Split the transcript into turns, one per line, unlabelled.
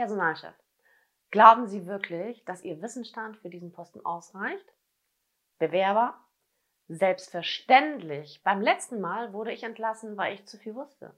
Personalchef. Glauben Sie wirklich, dass Ihr Wissensstand für diesen Posten ausreicht? Bewerber? Selbstverständlich. Beim letzten Mal wurde ich entlassen, weil ich zu viel wusste.